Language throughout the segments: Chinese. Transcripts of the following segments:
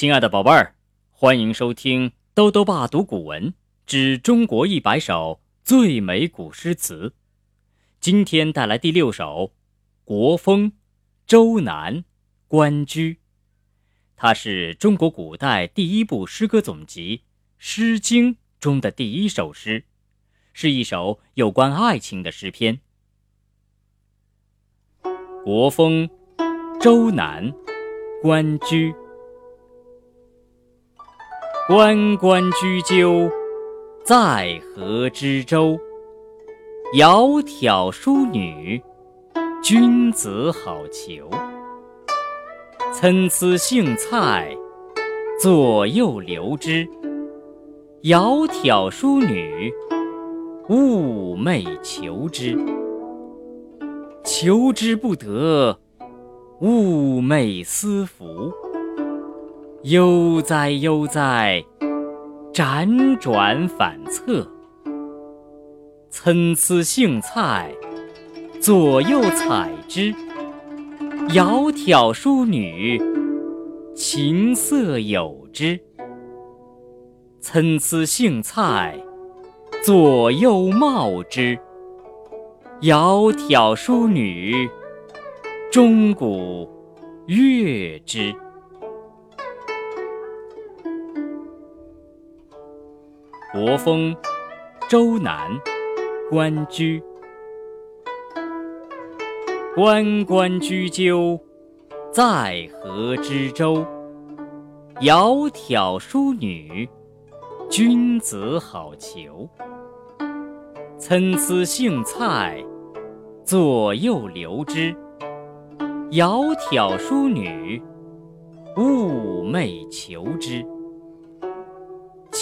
亲爱的宝贝儿，欢迎收听兜兜爸读古文之中国一百首最美古诗词。今天带来第六首《国风·周南·关雎》，它是中国古代第一部诗歌总集《诗经》中的第一首诗，是一首有关爱情的诗篇。《国风·周南·关雎》。关关雎鸠，在河之洲。窈窕淑女，君子好逑。参差荇菜，左右流之。窈窕淑女，寤寐求之。求之不得，寤寐思服。悠哉悠哉，辗转反侧。参差荇菜，左右采之。窈窕淑女，琴瑟友之。参差荇菜，左右芼之。窈窕淑女，钟鼓乐之。国风·周南·关雎。关关雎鸠，在河之洲。窈窕淑女，君子好逑。参差荇菜，左右流之。窈窕淑女，寤寐求之。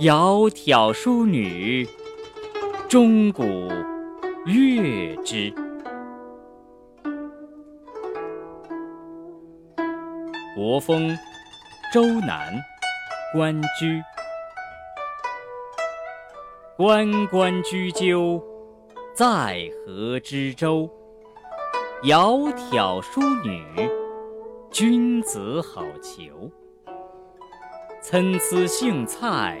窈窕淑女，钟鼓乐之。国风·周南·关雎。关关雎鸠，在河之洲。窈窕淑女，君子好逑。参差荇菜，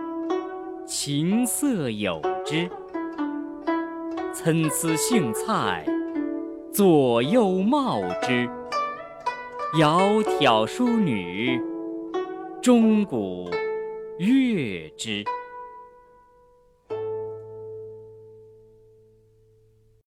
琴瑟友之。参差荇菜，左右之。窈窕淑女，钟鼓乐之。